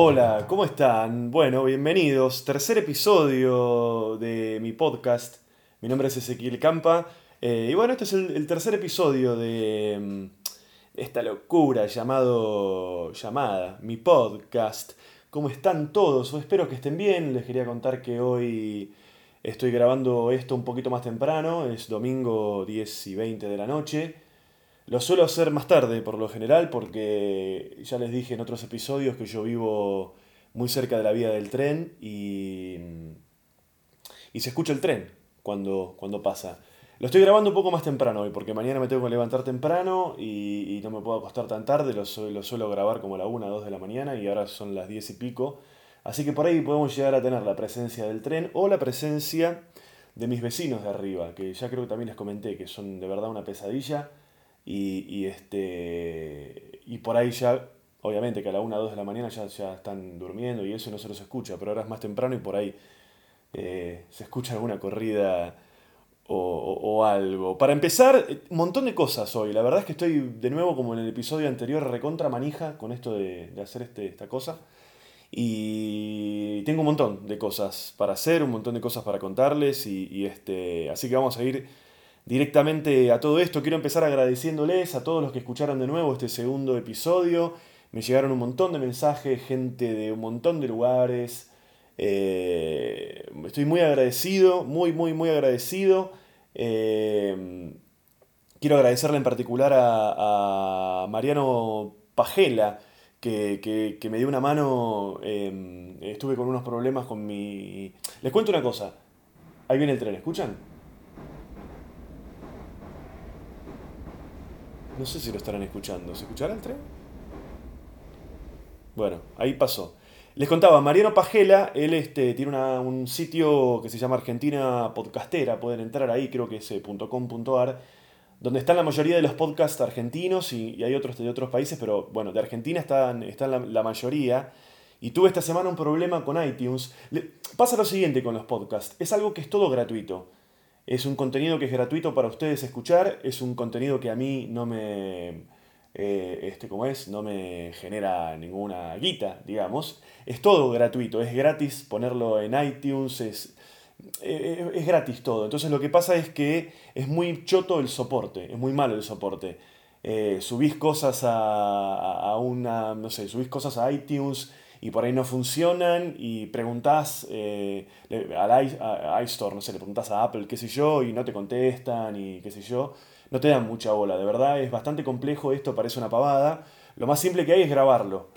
Hola, ¿cómo están? Bueno, bienvenidos. Tercer episodio de mi podcast. Mi nombre es Ezequiel Campa. Eh, y bueno, este es el, tercer episodio de mm, esta locura llamado. llamada, mi podcast. ¿Cómo están todos? Espero que estén bien. Les quería contar que hoy estoy grabando esto un poquito más temprano. Es domingo 10 y 20 de la noche. Lo suelo hacer más tarde, por lo general, porque ya les dije en otros episodios que yo vivo muy cerca de la vía del tren y, y se escucha el tren cuando, cuando pasa. Lo estoy grabando un poco más temprano hoy, porque mañana me tengo que levantar temprano y, no me puedo acostar tan tarde. Lo, lo, suelo grabar como a la 1, 2 de la mañana y ahora son las 10 y pico. Así que por ahí podemos llegar a tener la presencia del tren o la presencia de mis vecinos de arriba, que ya creo que también les comenté que son de verdad una pesadilla y, este, y por ahí ya, obviamente que a la 1 o 2 de la mañana ya, ya están durmiendo y eso no se los escucha, pero ahora es más temprano y por ahí eh, se escucha alguna corrida o, algo. Para empezar, un montón de cosas hoy. La verdad es que estoy de nuevo como en el episodio anterior recontra manija con esto de, hacer este, esta cosa. Y tengo un montón de cosas para hacer, un montón de cosas para contarles y este, así que vamos a ir directamente a todo esto. Quiero empezar agradeciéndoles a todos los que escucharon de nuevo este segundo episodio. Me llegaron un montón de mensajes, gente de un montón de lugares. Eh, estoy muy agradecido, muy, muy, muy agradecido. Eh, quiero agradecerle en particular a, Mariano Pajela, que, me dio una mano. Eh, estuve con unos problemas con mi... Les cuento una cosa. Ahí viene el tren, ¿escuchan? No sé si lo estarán escuchando. ¿Se escuchará el tren? Bueno, ahí pasó. Les contaba, Mariano Pajela, él este, tiene un sitio que se llama Argentina Podcastera, pueden entrar ahí, creo que es eh, donde están la mayoría de los podcasts argentinos y, hay otros de otros países, pero bueno, de Argentina están, la, mayoría. Y tuve esta semana un problema con iTunes. pasa lo siguiente con los podcasts, es algo que es todo gratuito. Es un contenido que es gratuito para ustedes escuchar, es un contenido que a mí no me, eh, este, como es, no me genera ninguna guita, digamos. Es todo gratuito, es gratis ponerlo en iTunes, es, eh, es gratis todo. Entonces lo que pasa es que es muy choto el soporte, es muy malo el soporte. Eh, subís cosas a, a, una, no sé, subís cosas a iTunes y por ahí no funcionan y preguntas eh, al iStore, no sé, le preguntas a Apple, qué sé yo, y no te contestan y qué sé yo, no te dan mucha bola, de verdad es bastante complejo esto, parece una pavada. Lo más simple que hay es grabarlo.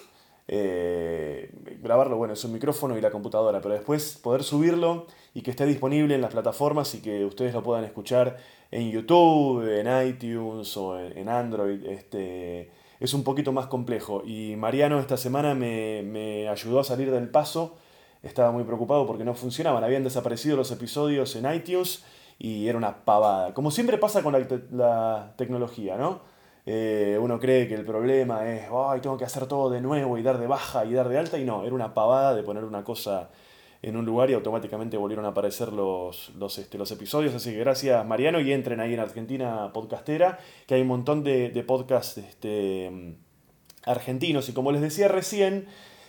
Eh, grabarlo, bueno, es un micrófono y la computadora, pero después poder subirlo y que esté disponible en las plataformas y que ustedes lo puedan escuchar en YouTube, en iTunes o en Android, este, es un poquito más complejo. Y Mariano esta semana me, ayudó a salir del paso. Estaba muy preocupado porque no funcionaban. Habían desaparecido los episodios en iTunes y era una pavada. Como siempre pasa con la, tecnología, ¿no? Eh, uno cree que el problema es, ay, tengo que hacer todo de nuevo y dar de baja y dar de alta. Y no, era una pavada de poner una cosa en un lugar y automáticamente volvieron a aparecer los, los, este, los episodios. Así que gracias Mariano y entren ahí en Argentina Podcastera, que hay un montón de, de podcasts este, argentinos. Y como les decía recién,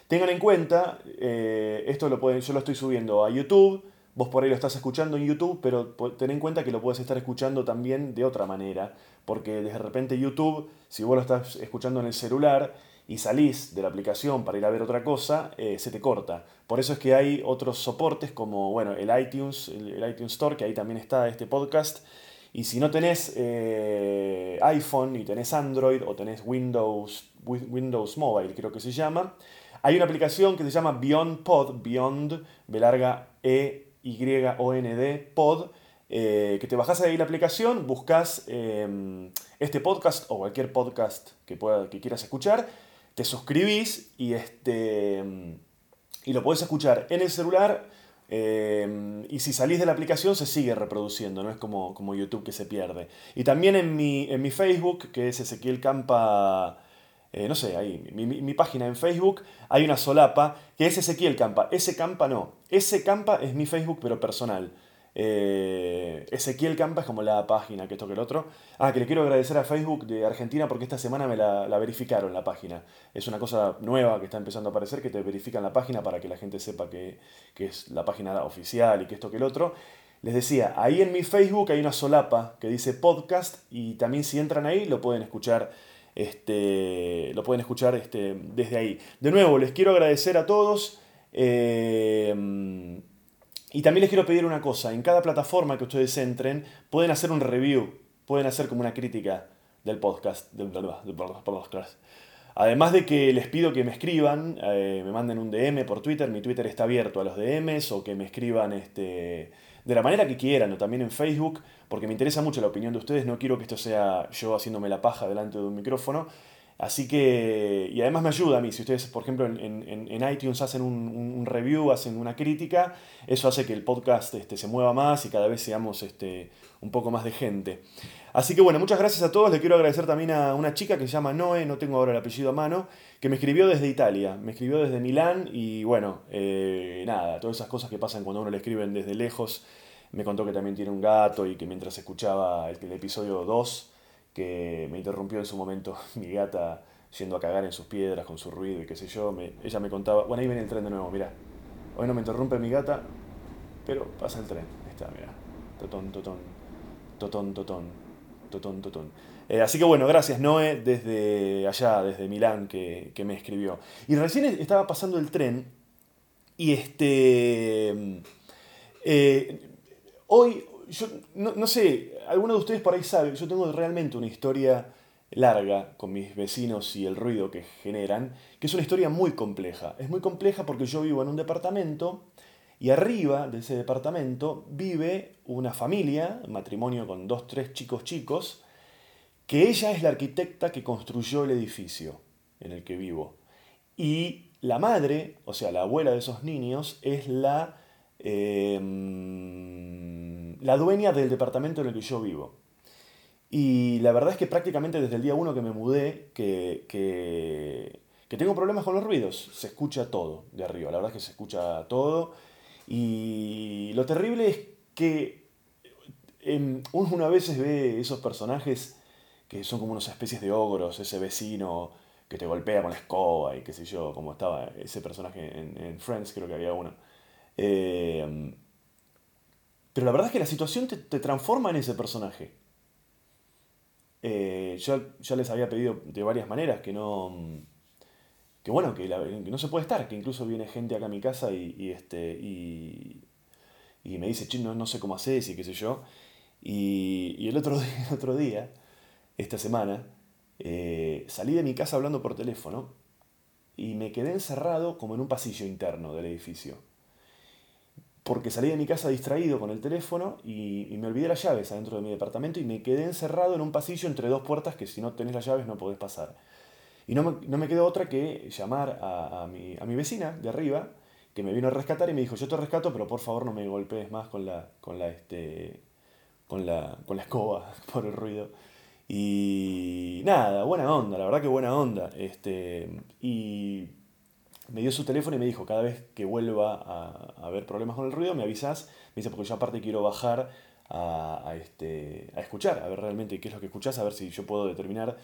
tengan en cuenta, eh, esto lo pueden, yo lo estoy subiendo a YouTube. Vos por ahí lo estás escuchando en YouTube, pero ten en cuenta que lo puedes estar escuchando también de otra manera. Porque de repente YouTube, si vos lo estás escuchando en el celular, y salís de la aplicación para ir a ver otra cosa, eh, se te corta. Por eso es que hay otros soportes como bueno, el iTunes, el, iTunes Store, que ahí también está este podcast. Y si no tenés eh, iPhone y tenés Android o tenés Windows, Windows Mobile, creo que se llama, hay una aplicación que se llama Beyond Pod, Beyond, B E Y O N D Pod, eh, que te bajas ahí la aplicación, buscas este podcast o cualquier podcast que, pueda, que quieras escuchar te suscribís y, este, y lo podés escuchar en el celular. Eh, y si salís de la aplicación se sigue reproduciendo, no es como, como YouTube que se pierde. Y también en mi, en mi Facebook, que es Ezequiel Campa, eh, no sé, ahí, mi, mi, página en Facebook, hay una solapa que es Ezequiel Campa. Ese Campa no, ese Campa es mi Facebook pero personal. Eh, Ezequiel Campa es como la página, que esto que el otro. Ah, que le quiero agradecer a Facebook de Argentina porque esta semana me la, verificaron la página. Es una cosa nueva que está empezando a aparecer, que te verifican la página para que la gente sepa que, que es la página oficial y que esto que el otro. Les decía, ahí en mi Facebook hay una solapa que dice podcast y también si entran ahí lo pueden escuchar, este, lo pueden escuchar este, desde ahí. De nuevo, les quiero agradecer a todos. Eh, y también les quiero pedir una cosa, en cada plataforma que ustedes entren, pueden hacer un review, pueden hacer como una crítica del podcast. Además de que les pido que me escriban, eh, me manden un DM por Twitter, mi Twitter está abierto a los DMs, o que me escriban este, de la manera que quieran, o también en Facebook, porque me interesa mucho la opinión de ustedes, no quiero que esto sea yo haciéndome la paja delante de un micrófono, Así que, y además me ayuda a mí, si ustedes, por ejemplo, en, iTunes hacen un, review, hacen una crítica, eso hace que el podcast este, se mueva más y cada vez seamos este, un poco más de gente. Así que bueno, muchas gracias a todos. Le quiero agradecer también a una chica que se llama Noé, no tengo ahora el apellido a mano, que me escribió desde Italia, me escribió desde Milán y bueno, eh, nada, todas esas cosas que pasan cuando uno le escriben desde lejos. Me contó que también tiene un gato y que mientras escuchaba el, el episodio 2, que me interrumpió en su momento mi gata yendo a cagar en sus piedras con su ruido y qué sé yo. ella me contaba, bueno, ahí viene el tren de nuevo, mira. Hoy no me interrumpe mi gata, pero pasa el tren. Ahí está, mira. Totón, totón, totón, totón, totón, totón. Eh, así que bueno, gracias Noé desde allá, desde Milán, que, me escribió. Y recién estaba pasando el tren y este... Eh, hoy, yo no, sé, alguno de ustedes por ahí sabe, yo tengo realmente una historia larga con mis vecinos y el ruido que generan, que es una historia muy compleja. Es muy compleja porque yo vivo en un departamento y arriba de ese departamento vive una familia, un matrimonio con dos, tres chicos chicos, que ella es la arquitecta que construyó el edificio en el que vivo. Y la madre, o sea, la abuela de esos niños, es la... Em, la dueña del departamento en el que yo vivo. Y la verdad es que prácticamente desde el día uno que me mudé, que, que, tengo problemas con los ruidos. Se escucha todo de arriba, la verdad es que se escucha todo. Y lo terrible es que uno una vez ve esos personajes que son como unas especies de ogros, ese vecino que te golpea con la escoba y qué sé yo, como estaba ese personaje en, Friends, creo que había uno. Eh, pero la verdad es que la situación te, transforma en ese personaje. Eh, yo ya les había pedido de varias maneras que no. Que bueno, que, no se puede estar, que incluso viene gente acá a mi casa y, este, y, y, me dice, no, no sé cómo haces y qué sé yo. Y, el, otro día, otro día, esta semana, eh, salí de mi casa hablando por teléfono y me quedé encerrado como en un pasillo interno del edificio porque salí de mi casa distraído con el teléfono y, me olvidé las llaves adentro de mi departamento y me quedé encerrado en un pasillo entre dos puertas que si no tenés las llaves no podés pasar. Y no me, no quedó otra que llamar a, mi, a, mi, vecina de arriba, que me vino a rescatar y me dijo, yo te rescato, pero por favor no me golpees más con la, con la, este, con la, con la escoba por el ruido. Y nada, buena onda, la verdad que buena onda. Este, y me dio su teléfono y me dijo, cada vez que vuelva a, haber problemas con el ruido, me avisas. Me dice, porque yo aparte quiero bajar a, este, a escuchar, a ver realmente qué es lo que escuchás, a ver si yo puedo determinar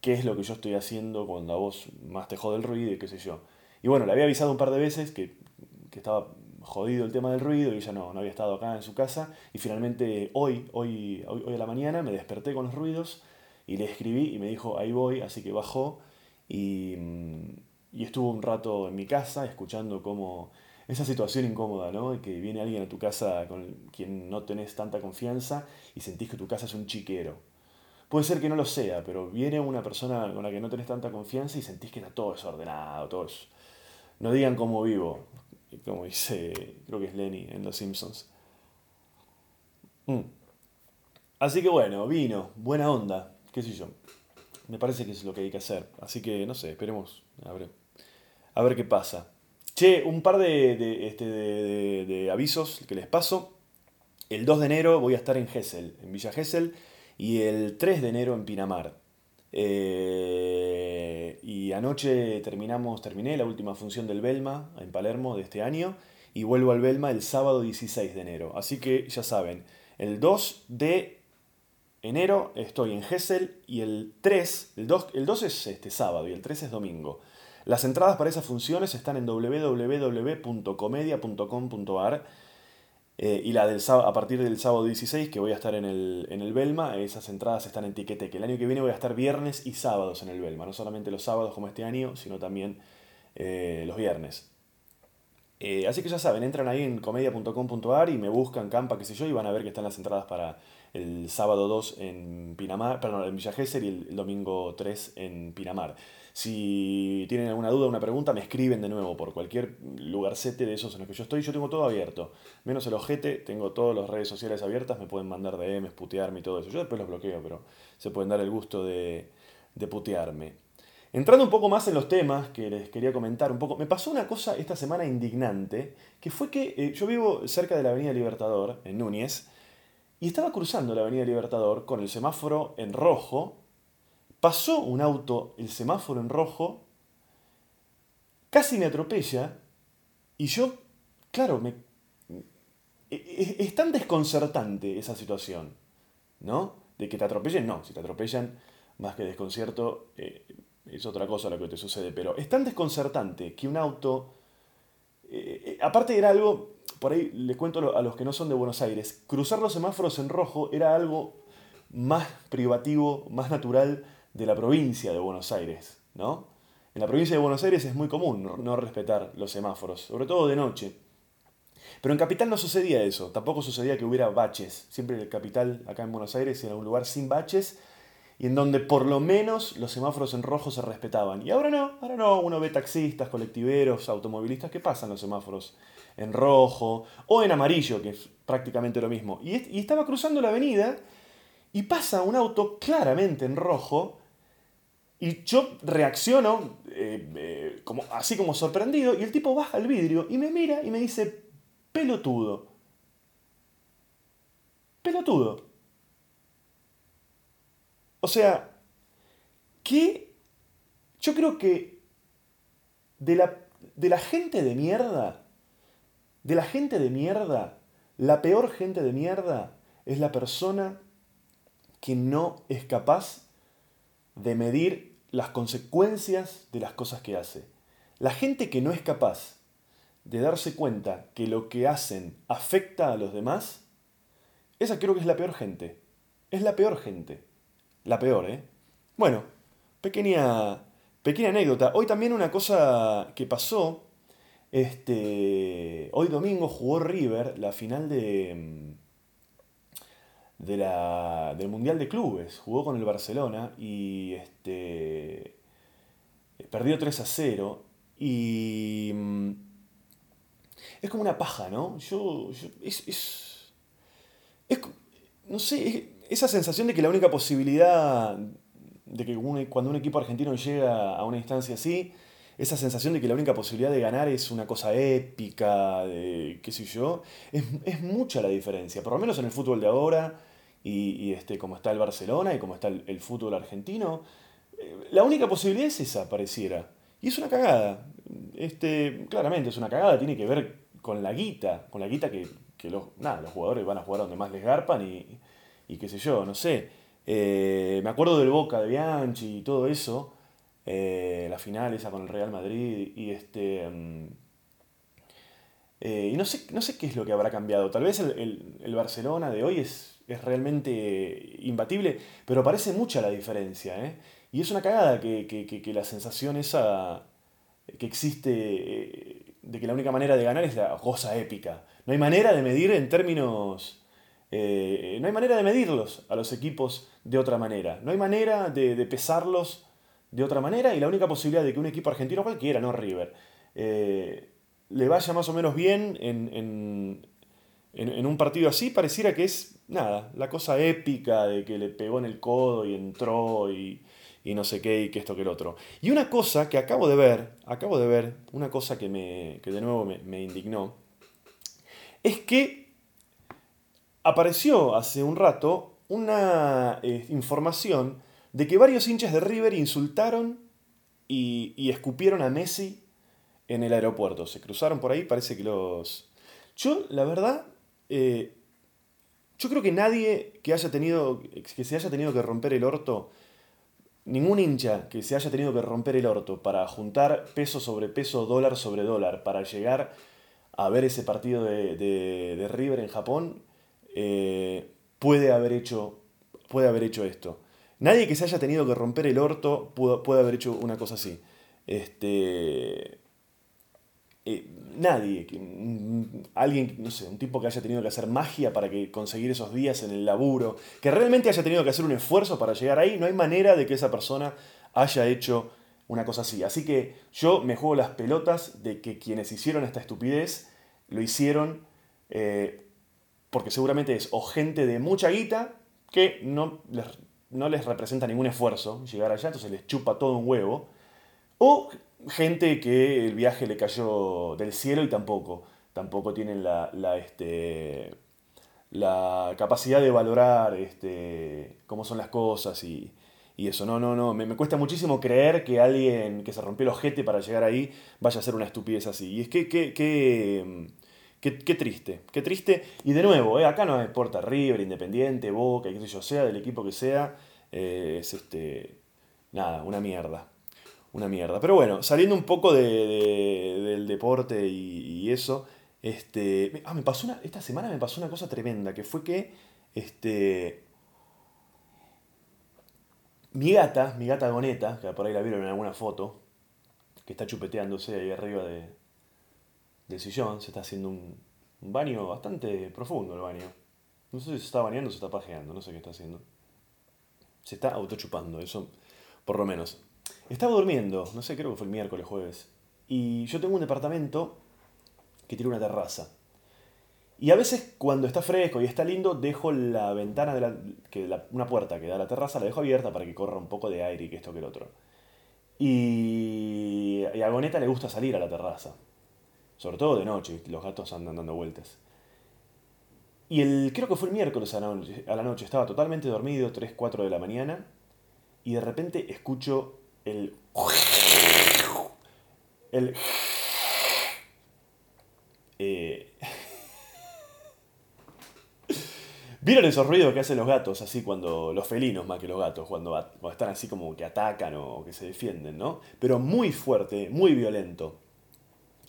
qué es lo que yo estoy haciendo cuando a vos más te jode el ruido y qué sé yo. Y bueno, le había avisado un par de veces que, que estaba jodido el tema del ruido y ella no, no había estado acá en su casa. Y finalmente hoy, hoy, hoy, hoy a la mañana me desperté con los ruidos y le escribí y me dijo, ahí voy, así que bajó y mm, y estuvo un rato en mi casa escuchando cómo esa situación incómoda, ¿no? Que viene alguien a tu casa con quien no tenés tanta confianza y sentís que tu casa es un chiquero. Puede ser que no lo sea, pero viene una persona con la que no tenés tanta confianza y sentís que está todo desordenado, todo es... No digan cómo vivo, como dice, creo que es Lenny en Los Simpsons. Mm. Así que bueno, vino, buena onda, qué sé yo. Me parece que es lo que hay que hacer. Así que no sé, esperemos. A ver, a ver qué pasa. Che, un par de, este, avisos que les paso. El 2 de enero voy a estar en Gessel, en Villa Gesell, y el 3 de enero en Pinamar. Eh, y anoche terminamos, terminé la última función del Belma en Palermo de este año. y vuelvo al Belma el sábado 16 de enero. Así que ya saben, el 2 de enero estoy en Gessel y el 3, el 2, el 2 es este sábado y el 3 es domingo. Las entradas para esas funciones están en www.comedia.com.ar eh, y la del a partir del sábado 16 que voy a estar en el, en el Belma, esas entradas están en Tiquete, que el año que viene voy a estar viernes y sábados en el Belma, no solamente los sábados como este año, sino también eh, los viernes. Eh, así que ya saben, entran ahí en comedia.com.ar y me buscan campa, qué sé yo, y van a ver que están las entradas para el sábado 2 en Pinamar, perdón, en Villa Gesell y el, domingo 3 en Pinamar. Si tienen alguna duda, una pregunta, me escriben de nuevo por cualquier lugarcete de esos en los que yo estoy. Yo tengo todo abierto. Menos el ojete, tengo todas las redes sociales abiertas, me pueden mandar DMs, putearme y todo eso. Yo después los bloqueo, pero se pueden dar el gusto de, de putearme. Entrando un poco más en los temas que les quería comentar un poco, me pasó una cosa esta semana indignante, que fue que eh, yo vivo cerca de la Avenida Libertador, en Núñez, y estaba cruzando la Avenida Libertador con el semáforo en rojo, pasó un auto, el semáforo en rojo, casi me atropella, y yo, claro, me, e, e, es, tan desconcertante esa situación, ¿no? De que te atropellen, no, si te atropellan, más que desconcierto, eh, es otra cosa lo que te sucede, pero es tan desconcertante que un auto, eh, eh, aparte era algo, por ahí les cuento a los que no son de Buenos Aires, cruzar los semáforos en rojo era algo más privativo, más natural de la provincia de Buenos Aires, ¿no? En la provincia de Buenos Aires es muy común no, respetar los semáforos, sobre todo de noche. Pero en Capital no sucedía eso, tampoco sucedía que hubiera baches. Siempre el Capital, acá en Buenos Aires, era un lugar sin baches y en donde por lo menos los semáforos en rojo se respetaban. Y ahora no, ahora no, uno ve taxistas, colectiveros, automovilistas que pasan los semáforos en rojo o en amarillo, que es prácticamente lo mismo. Y, estaba cruzando la avenida y pasa un auto claramente en rojo y yo reacciono eh, como, así como sorprendido y el tipo baja el vidrio y me mira y me dice, pelotudo. Pelotudo. O sea, que yo creo que de la, de la gente de mierda, de la gente de mierda, la peor gente de mierda es la persona que no es capaz de medir las consecuencias de las cosas que hace. La gente que no es capaz de darse cuenta que lo que hacen afecta a los demás, esa creo que es la peor gente. Es la peor gente. La peor, ¿eh? Bueno, pequeña, pequeña anécdota. Hoy también una cosa que pasó. Este, hoy domingo jugó River la final de, mm, de la, del Mundial de Clubes. Jugó con el Barcelona y este, perdió 3 a 0. Y mm, es como una paja, ¿no? Yo, es, es, es, no sé, esa sensación de que la única posibilidad de que cuando un equipo argentino llega a una instancia así, esa sensación de que la única posibilidad de ganar es una cosa épica, de qué sé yo, es, mucha la diferencia, por lo menos en el fútbol de ahora, y, este, como está el Barcelona y como está el, fútbol argentino, eh, la única posibilidad es esa, pareciera. Y es una cagada. Este, claramente es una cagada, tiene que ver con la guita, con la guita que, los, nada, los jugadores van a jugar donde más les garpan y, y qué sé yo, no sé. Eh, me acuerdo del Boca de Bianchi y todo eso, eh, la final esa con el Real Madrid y este... Mm, y no sé, no sé qué es lo que habrá cambiado. Tal vez el, Barcelona de hoy es, es, realmente imbatible, pero parece mucha la diferencia. Y es una cagada que, que, la sensación esa que existe de que la única manera de ganar es la cosa épica. No hay manera de medir en términos eh, no hay manera de medirlos a los equipos de otra manera. No hay manera de, pesarlos de otra manera y la única posibilidad de que un equipo argentino cualquiera, no River, eh, le vaya más o menos bien en, un partido así, pareciera que es nada, la cosa épica de que le pegó en el codo y entró y, no sé qué y que esto que el otro. Y una cosa que acabo de ver, acabo de ver, una cosa que, me, de nuevo me, indignó, es que apareció hace un rato una eh, información de que varios hinchas de River insultaron y, escupieron a Messi en el aeropuerto. Se cruzaron por ahí, parece que los... Yo, la verdad, eh, yo creo que nadie que haya tenido, que se haya tenido que romper el orto, ningún hincha que se haya tenido que romper el orto para juntar peso sobre peso, dólar sobre dólar, para llegar a ver ese partido de, River en Japón, eh, puede, haber hecho, puede haber hecho esto. Nadie que se haya tenido que romper el orto puede, haber hecho una cosa así. Este, eh, nadie, alguien, no sé, un tipo que haya tenido que hacer magia para que conseguir esos días en el laburo, que realmente haya tenido que hacer un esfuerzo para llegar ahí, no hay manera de que esa persona haya hecho una cosa así. Así que yo me juego las pelotas de que quienes hicieron esta estupidez lo hicieron eh, porque seguramente es o gente de mucha guita que no les, no les representa ningún esfuerzo llegar allá, entonces les chupa todo un huevo, o gente que el viaje le cayó del cielo y tampoco, tampoco tienen la, este, la capacidad de valorar este, cómo son las cosas y, eso. No, no, no, me, cuesta muchísimo creer que alguien que se rompió el ojete para llegar ahí vaya a hacer una estupidez así. Y es que, que, Qué, triste, qué triste. Y de nuevo, eh, acá no importa River, Independiente, Boca, qué sea del equipo que sea, eh, es este. Nada, una mierda una mierda. Pero bueno, saliendo un poco de, del deporte y, eso, este, ah, me pasó una, esta semana me pasó una cosa tremenda, que fue que, este, mi gata, mi gata Goneta, que por ahí la vieron en alguna foto, que está chupeteándose ahí arriba de, del sillón, se está haciendo un, un baño bastante profundo el baño. No sé si se está bañando o se está pajeando, no sé qué está haciendo. Se está autochupando, eso por lo menos. Estaba durmiendo, no sé, creo que fue el miércoles, jueves. Y yo tengo un departamento que tiene una terraza. Y a veces cuando está fresco y está lindo, dejo la ventana de la, que una puerta que da a la terraza, la dejo abierta para que corra un poco de aire y que esto que el otro. Y, a Goneta le gusta salir a la terraza. Sobre todo de noche, los gatos andan dando vueltas. Y el, creo que fue el miércoles a la noche, a la noche estaba totalmente dormido, 3, 4 de la mañana, y de repente escucho el... El... Eh, ¿Vieron esos ruidos que hacen los gatos así cuando, los felinos más que los gatos, cuando, están así como que atacan o que se defienden, ¿no? Pero muy fuerte, muy violento.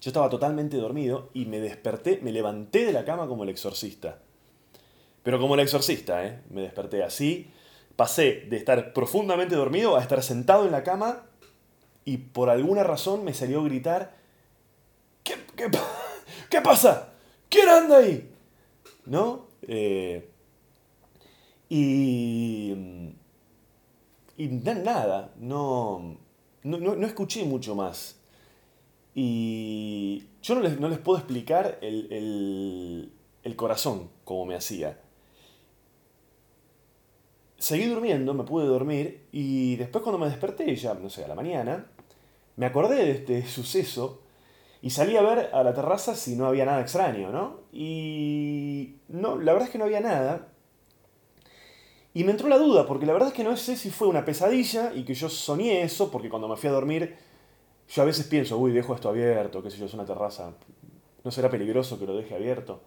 Yo estaba totalmente dormido y me desperté, me levanté de la cama como el exorcista. Pero como el exorcista, ¿eh? Me desperté así, pasé de estar profundamente dormido a estar sentado en la cama y por alguna razón me salió a gritar, ¿qué, qué, pasa? ¿Quién anda ahí? ¿No? Eh, y, y nada, no, no, escuché mucho más. Y yo no les, no les puedo explicar el, el, el corazón como me hacía seguí durmiendo, me pude dormir y después cuando me desperté, ya no sé, a la mañana, me acordé de este suceso y salí a ver a la terraza si no había nada extraño, ¿no? Y no, la verdad es que no había nada. Y me entró la duda, porque la verdad es que no sé si fue una pesadilla y que yo soñé eso, porque cuando me fui a dormir, yo a veces pienso, uy, dejo esto abierto, qué sé yo, es una terraza, no será peligroso que lo deje abierto.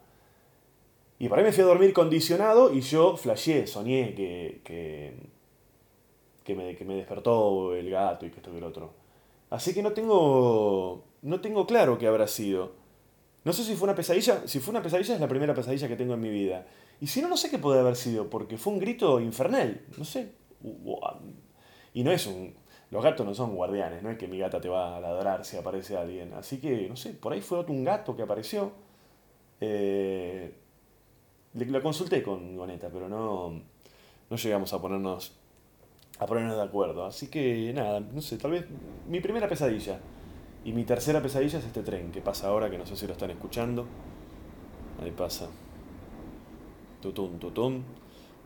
Y por ahí me fui a dormir condicionado y yo flasheé, soñé que, que, que, me, que me despertó el gato y que esto y el otro. Así que no tengo, no tengo claro qué habrá sido. No sé si fue una pesadilla. Si fue una pesadilla es la primera pesadilla que tengo en mi vida. Y si no, no sé qué puede haber sido, porque fue un grito infernal. No sé. Y no es un... Los gatos no son guardianes, no es que mi gata te va a ladrar si aparece alguien. Así que, no sé, por ahí fue otro un gato que apareció. Eh, la consulté con Goneta, pero no, no llegamos a ponernos, a ponernos de acuerdo. Así que nada, no sé, tal vez mi primera pesadilla. Y mi tercera pesadilla es este tren que pasa ahora, que no sé si lo están escuchando. Ahí pasa. Tutun, tutun.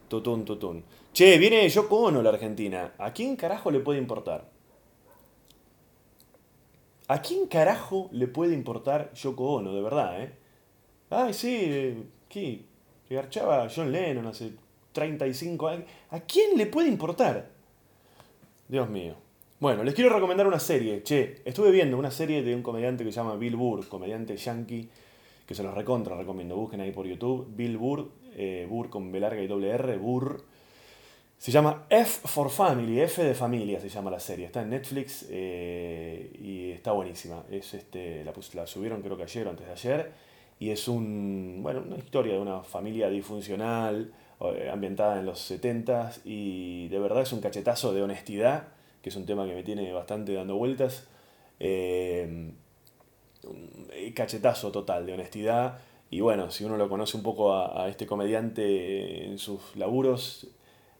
Tutun, tutun. Che, viene Yoko Ono la Argentina. ¿A quién carajo le puede importar? ¿A quién carajo le puede importar Yoko Ono, de verdad, eh? Ay, sí, ¿qué? Que garchaba John Lennon hace 35 años. ¿A quién le puede importar? Dios mío. Bueno, les quiero recomendar una serie. Che, estuve viendo una serie de un comediante que se llama Bill Burr, comediante yankee, que se los recontra recomiendo. Busquen ahí por YouTube. Bill Burr, eh, Burr con B larga y doble R, Burr. Se llama F for Family, F de familia se llama la serie. Está en Netflix eh, y está buenísima. Es este, la subieron creo que ayer o antes de ayer. Y es un, bueno, una historia de una familia disfuncional, eh, ambientada en los 70s. Y de verdad es un cachetazo de honestidad que es un tema que me tiene bastante dando vueltas. Eh, cachetazo total de honestidad. Y bueno, si uno lo conoce un poco a, este comediante en sus laburos,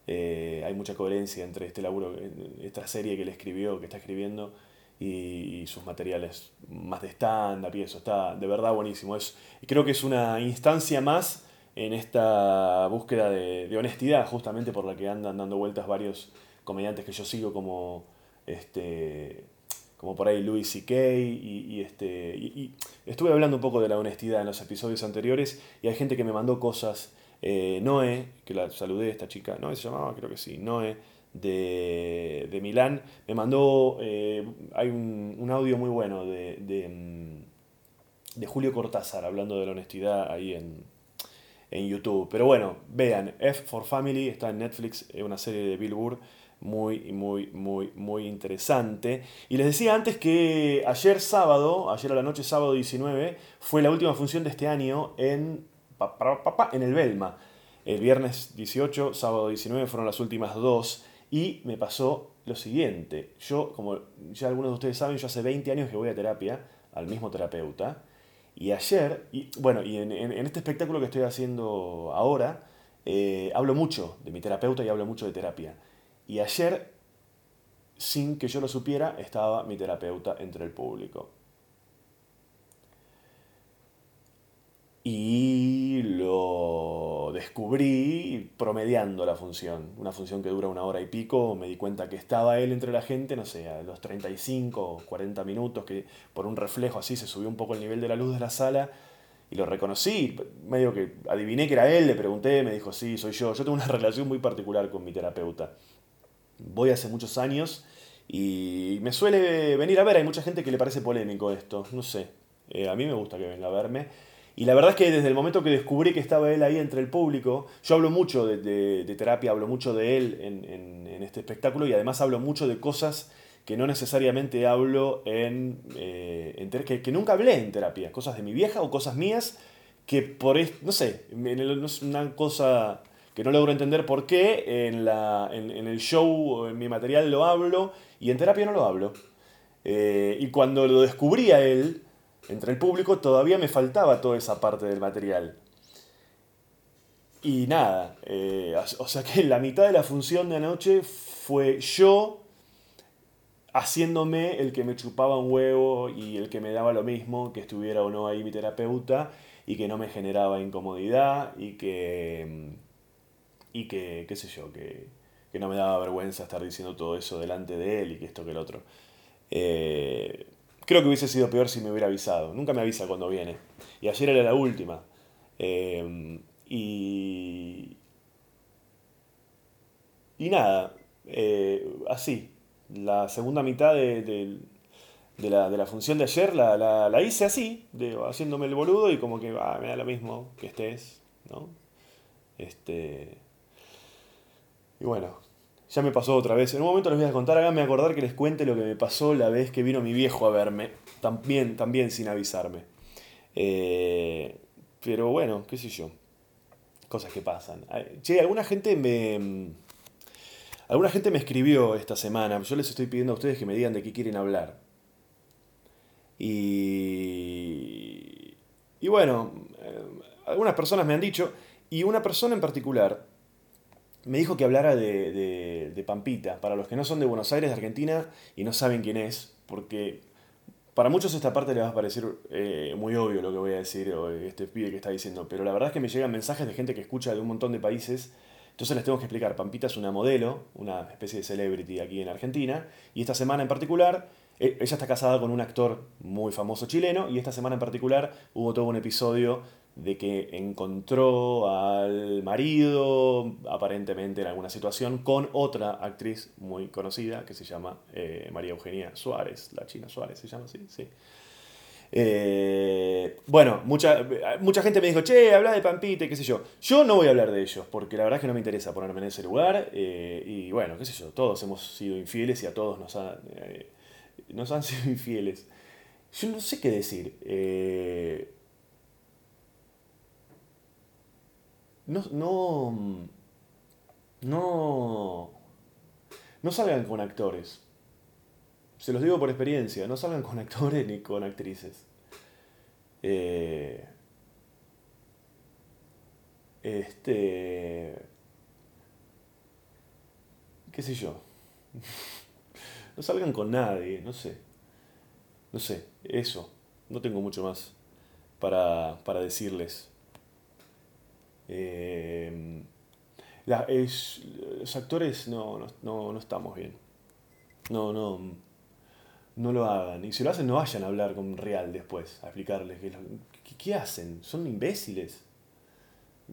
eh, hay mucha coherencia entre este laburo, esta serie que él escribió, que está escribiendo, y, sus materiales más de stand-up y eso. Está de verdad buenísimo. Es, creo que es una instancia más en esta búsqueda de, de honestidad, justamente por la que andan dando vueltas varios comediantes que yo sigo como, este, como por ahí Louis C.K. Y, este, y, estuve hablando un poco de la honestidad en los episodios anteriores y hay gente que me mandó cosas. Eh, Noé, que la saludé, esta chica, Noé se llamaba, creo que sí, Noé, de, de Milán, me mandó, eh, hay un, un, audio muy bueno de, de, mm, de, Julio Cortázar hablando de la honestidad ahí en, en YouTube. Pero bueno, vean, F for Family está en Netflix, es una serie de Bill Burr muy, muy, muy, muy interesante. Y les decía antes que ayer sábado, ayer a la noche, sábado 19, fue la última función de este año en, en el Belma. El viernes 18, sábado 19 fueron las últimas dos. Y me pasó lo siguiente. Yo, como ya algunos de ustedes saben, yo hace 20 años que voy a terapia, al mismo terapeuta. Y ayer, y bueno, y en, este espectáculo que estoy haciendo ahora, eh, hablo mucho de mi terapeuta y hablo mucho de terapia. Y ayer, sin que yo lo supiera, estaba mi terapeuta entre el público. Y lo descubrí promediando la función, una función que dura una hora y pico, me di cuenta que estaba él entre la gente, no sé, a los 35 o 40 minutos, que por un reflejo así se subió un poco el nivel de la luz de la sala y lo reconocí, medio que adiviné que era él, le pregunté, me dijo, sí, soy yo, yo tengo una relación muy particular con mi terapeuta voy hace muchos años y me suele venir a ver. Hay mucha gente que le parece polémico esto, no sé. Eh, a mí me gusta que venga a verme. Y la verdad es que desde el momento que descubrí que estaba él ahí entre el público, yo hablo mucho de, terapia, hablo mucho de él en, este espectáculo y además hablo mucho de cosas que no necesariamente hablo en... Eh, que, que, nunca hablé en terapia, cosas de mi vieja o cosas mías que por... No sé, no es una cosa que no logro entender por qué en, la, en, el show, en mi material lo hablo y en terapia no lo hablo. Eh, y cuando lo descubrí a él, entre el público, todavía me faltaba toda esa parte del material. Y nada, eh, o sea que la mitad de la función de anoche fue yo haciéndome el que me chupaba un huevo y el que me daba lo mismo, que estuviera o no ahí mi terapeuta, y que no me generaba incomodidad y que y que, qué sé yo, que, no me daba vergüenza estar diciendo todo eso delante de él y que esto que el otro. Eh, creo que hubiese sido peor si me hubiera avisado. Nunca me avisa cuando viene. Y ayer era la última. Eh, y. Y nada, eh, así. La segunda mitad de, la, función de ayer la, hice así, haciéndome el boludo y como que ah, me da lo mismo que estés, ¿no? Este, y bueno, ya me pasó otra vez. En un momento les voy a contar, háganme acordar que les cuente lo que me pasó la vez que vino mi viejo a verme. También, también sin avisarme. Eh, pero bueno, qué sé yo. Cosas que pasan. Che, alguna gente me. Alguna gente me escribió esta semana. Yo les estoy pidiendo a ustedes que me digan de qué quieren hablar. Y. Y bueno, eh, algunas personas me han dicho. Y una persona en particular me dijo que hablara de, Pampita. Para los que no son de Buenos Aires, de Argentina, y no saben quién es, porque para muchos esta parte les va a parecer eh, muy obvio lo que voy a decir, o este pibe que está diciendo, pero la verdad es que me llegan mensajes de gente que escucha de un montón de países, entonces les tengo que explicar. Pampita es una modelo, una especie de celebrity aquí en Argentina, y esta semana en particular ella está casada con un actor muy famoso chileno y esta semana en particular hubo todo un episodio de que encontró al marido, aparentemente en alguna situación, con otra actriz muy conocida que se llama eh, María Eugenia Suárez, la China Suárez se llama así, sí. Eh, bueno, mucha, mucha gente me dijo, che, habla de Pampite, qué sé yo. Yo no voy a hablar de ellos, porque la verdad es que no me interesa ponerme en ese lugar. Eh, y bueno, qué sé yo, todos hemos sido infieles y a todos nos, nos han sido infieles. Yo no sé qué decir. No, no, no, no salgan con actores. Se los digo por experiencia, no salgan con actores ni con actrices. Eh, este, qué sé yo. No salgan con nadie, no sé. No sé, eso. No tengo mucho más para, para decirles. Eh, los actores no, no, no, estamos bien. No, no, no lo hagan. Y si lo hacen, no vayan a hablar con Real después, a explicarles qué, hacen. Son imbéciles.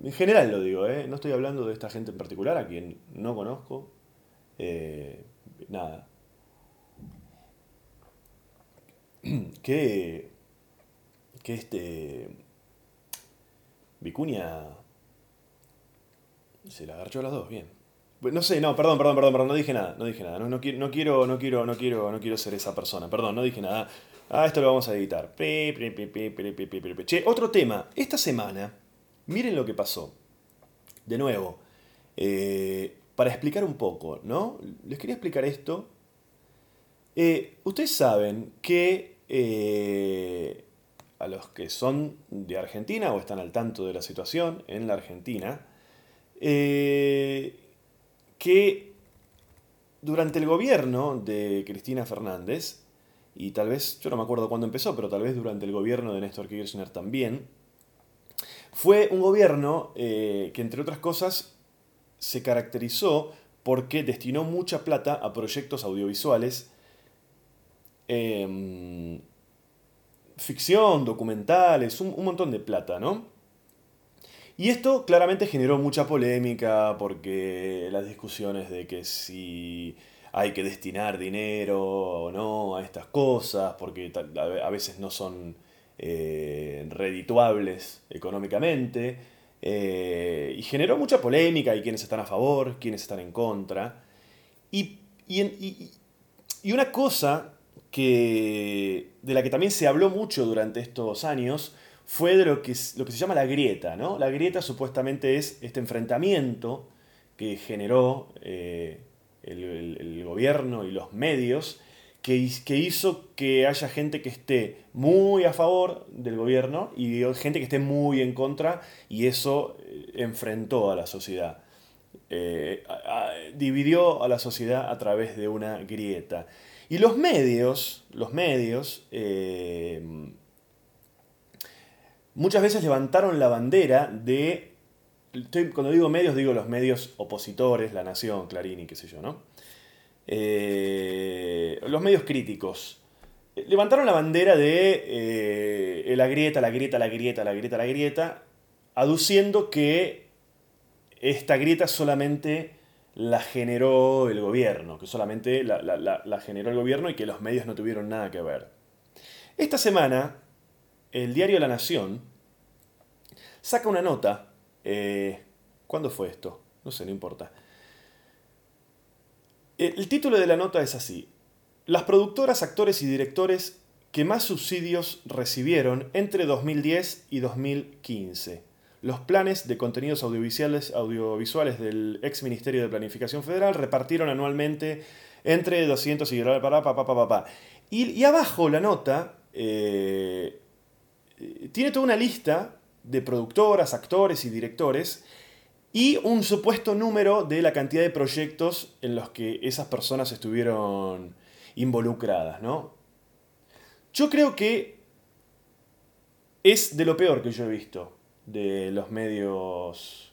En general lo digo, ¿eh? no estoy hablando de esta gente en particular, a quien no conozco. Eh, nada. Que, que este Vicuña se la agarchó a las dos, bien. No sé, no, perdón, perdón, perdón, perdón, no dije nada, no dije nada. No, no quiero, no quiero, no quiero, no quiero ser esa persona. Perdón, no dije nada. Ah, esto lo vamos a editar. Che, otro tema. Esta semana, miren lo que pasó. De nuevo, para explicar un poco, ¿no? Les quería explicar esto. ustedes saben que a los que son de Argentina o están al tanto de la situación en la Argentina, eh, que durante el gobierno de Cristina Fernández, y tal vez, yo no me acuerdo cuándo empezó, pero tal vez durante el gobierno de Néstor Kirchner también, fue un gobierno eh, que, entre otras cosas, se caracterizó porque destinó mucha plata a proyectos audiovisuales, em, ficción, documentales, un montón de plata, ¿no? Y esto claramente generó mucha polémica porque las discusiones de que si hay que destinar dinero o no a estas cosas, porque a veces no son eh, redituables económicamente, eh, y generó mucha polémica, y quienes están a favor, quienes están en contra. Y, y una cosa que, de la que también se habló mucho durante estos años fue de lo que, lo que se llama la grieta. ¿no? La grieta supuestamente es este enfrentamiento que generó eh, el, gobierno y los medios, que, hizo que haya gente que esté muy a favor del gobierno y gente que esté muy en contra, y eso eh, enfrentó a la sociedad. Eh, dividió a la sociedad a través de una grieta. Y los medios, los medios, muchas veces levantaron la bandera de, cuando digo medios, digo los medios opositores, La Nación, Clarín y qué sé yo, ¿no? Eh, los medios críticos. Levantaron la bandera de eh, la grieta, la grieta, la grieta, la grieta, la grieta, aduciendo que esta grieta solamente la generó el gobierno, que solamente la, la generó el gobierno y que los medios no tuvieron nada que ver. Esta semana, el diario La Nación saca una nota. Eh, ¿Cuándo fue esto? No sé, no importa. El título de la nota es así. Las productoras, actores y directores que más subsidios recibieron entre 2010 y 2015. Los planes de contenidos audiovisuales, audiovisuales del ex Ministerio de Planificación Federal repartieron anualmente entre 200 y... Y, y abajo la nota eh, tiene toda una lista de productoras, actores y directores y un supuesto número de la cantidad de proyectos en los que esas personas estuvieron involucradas, ¿no? Yo creo que es de lo peor que yo he visto de los medios,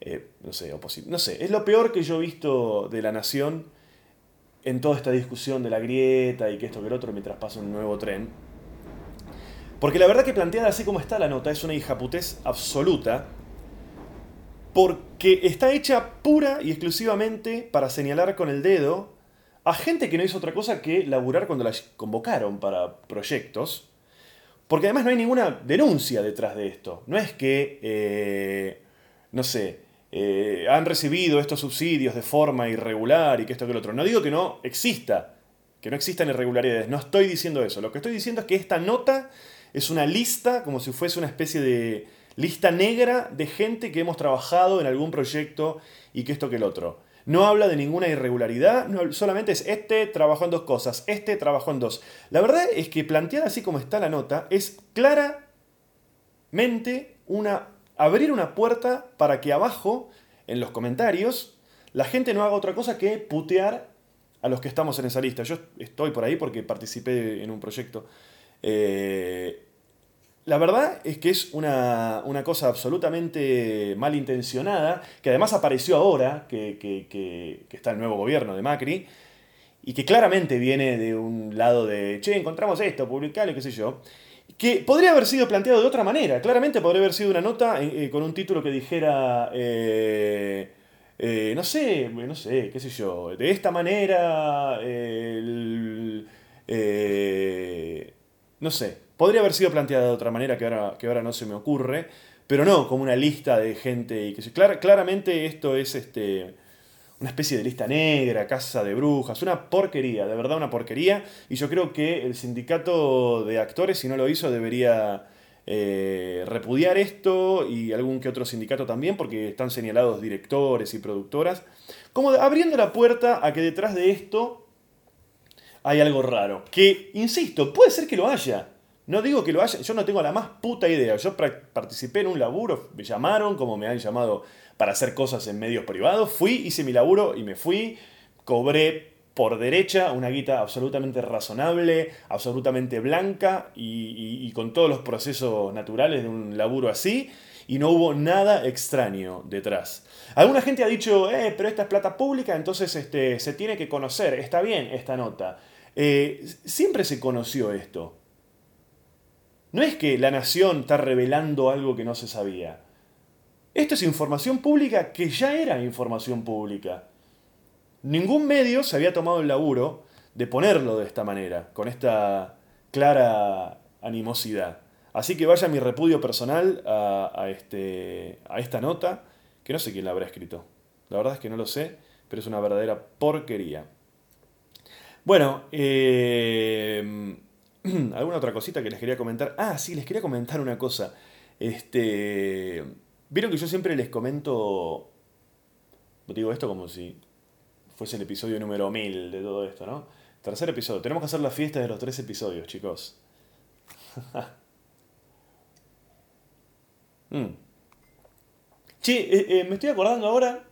eh, no sé, no sé, es lo peor que yo he visto de la nación en toda esta discusión de la grieta y que esto que el otro mientras pasa un nuevo tren. Porque la verdad que planteada así como está la nota es una hijaputez absoluta, porque está hecha pura y exclusivamente para señalar con el dedo a gente que no hizo otra cosa que laburar cuando la convocaron para proyectos. Porque además no hay ninguna denuncia detrás de esto. No es que, eh, no sé, eh, han recibido estos subsidios de forma irregular y que esto que lo otro. No digo que no exista, que no existan irregularidades, no estoy diciendo eso. Lo que estoy diciendo es que esta nota es una lista, como si fuese una especie de lista negra de gente que hemos trabajado en algún proyecto y que esto que el otro. No habla de ninguna irregularidad, solamente es este trabajó en dos cosas, este trabajó en dos. La verdad es que planteada así como está la nota, es claramente una abrir una puerta para que abajo, en los comentarios, la gente no haga otra cosa que putear a los que estamos en esa lista. Yo estoy por ahí porque participé en un proyecto. Eh, la verdad es que es una, cosa absolutamente malintencionada, que además apareció ahora que, que, está el nuevo gobierno de Macri, y que claramente viene de un lado de, che, encontramos esto, publicalo, qué sé yo que podría haber sido planteado de otra manera. Claramente podría haber sido una nota eh, eh, con un título que dijera, no sé, no sé, qué sé yo, de esta manera, no sé, podría haber sido planteada de otra manera que ahora, que ahora no se me ocurre, pero no como una lista de gente y que claramente esto es este una especie de lista negra, casa de brujas, una porquería, de verdad una porquería. Y yo creo que el sindicato de actores, si no lo hizo, debería eh, repudiar esto y algún que otro sindicato también, porque están señalados directores y productoras, como abriendo la puerta a que detrás de esto hay algo raro. Que, insisto, puede ser que lo haya. No digo que lo haya, yo no tengo la más puta idea. Yo participé en un laburo, me llamaron, como me han llamado para hacer cosas en medios privados. Fui, hice mi laburo y me fui. Cobré por derecha una guita absolutamente razonable, absolutamente blanca y, con todos los procesos naturales de un laburo así. Y no hubo nada extraño detrás. Alguna gente ha dicho, eh, pero esta es plata pública, entonces este, se tiene que conocer. Está bien esta nota. Eh, siempre se conoció esto. No es que la nación está revelando algo que no se sabía. Esto es información pública que ya era información pública. Ningún medio se había tomado el laburo de ponerlo de esta manera, con esta clara animosidad. Así que vaya mi repudio personal a, este, a esta nota, que no sé quién la habrá escrito. La verdad es que no lo sé, pero es una verdadera porquería. Bueno, eh, ¿alguna otra cosita que les quería comentar? Ah, sí, les quería comentar una cosa. Este Vieron que yo siempre les comento, digo esto como si fuese el episodio número 1000 de todo esto, ¿no? Tercer episodio. Tenemos que hacer la fiesta de los tres episodios, chicos. mm. Eh, eh, me estoy acordando ahora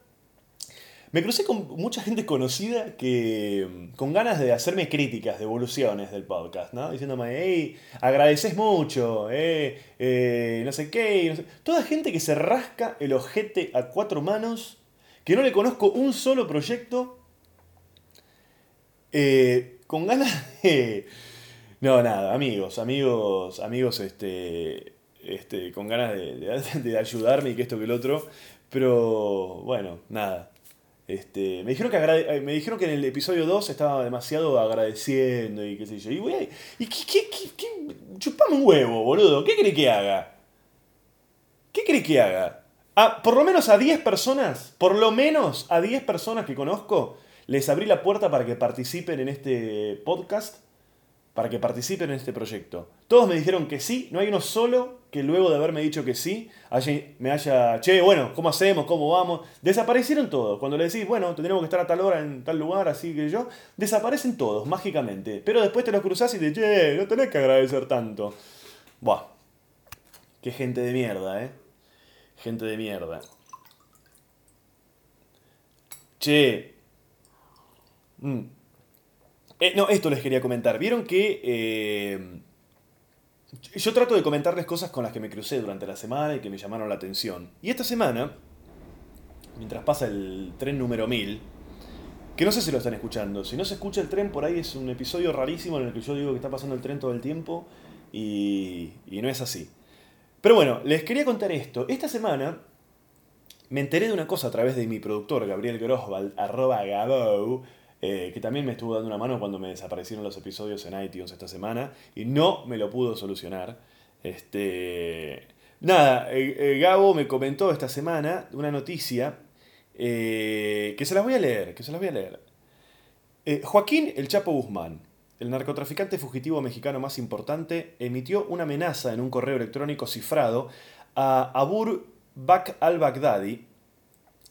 me crucé con mucha gente conocida que con ganas de hacerme críticas, devoluciones del podcast, ¿no? Diciéndome, hey, agradeces mucho, eh, eh, no sé qué. Toda gente que se rasca el ojete a cuatro manos, que no le conozco un solo proyecto, eh, con ganas de... No, nada, amigos, amigos, amigos, este, este, con ganas de, de ayudarme y que esto que el otro. Pero bueno, nada. Este, me, dijeron que eh, me dijeron que en el episodio 2 estaba demasiado agradeciendo y qué sé yo. Y, güey, ¿y qué, qué, qué, Chupame un huevo, boludo. ¿Qué cree que haga? ¿Qué cree que haga? A, por lo menos a 10 personas, por lo menos a 10 personas que conozco, les abrí la puerta para que participen en este podcast para que participen en este proyecto. Todos me dijeron que sí, no hay uno solo que luego de haberme dicho que sí, me haya, che, bueno, ¿cómo hacemos? ¿Cómo vamos? Desaparecieron todos. Cuando le decís, bueno, tendremos que estar a tal hora en tal lugar, así que yo, desaparecen todos, mágicamente. Pero después te los cruzás y te che, no tenés que agradecer tanto. Buah. Qué gente de mierda, ¿eh? Gente de mierda. Che. Mm. Eh, no, esto les quería comentar. Vieron que eh, yo trato de comentarles cosas con las que me crucé durante la semana y que me llamaron la atención. Y esta semana, mientras pasa el tren número 1000, que no sé si lo están escuchando. Si no se escucha el tren, por ahí es un episodio rarísimo en el que yo digo que está pasando el tren todo el tiempo y, no es así. Pero bueno, les quería contar esto. Esta semana me enteré de una cosa a través de mi productor, Gabriel Grosval, arroba Gabou, eh, que también me estuvo dando una mano cuando me desaparecieron los episodios en iTunes esta semana y no me lo pudo solucionar. Este, nada, eh, eh, Gabo me comentó esta semana una noticia que se las voy a leer, que se las voy a leer. Joaquín El Chapo Guzmán, el narcotraficante fugitivo mexicano más importante, emitió una amenaza en un correo electrónico cifrado a Abur Bak al-Baghdadi,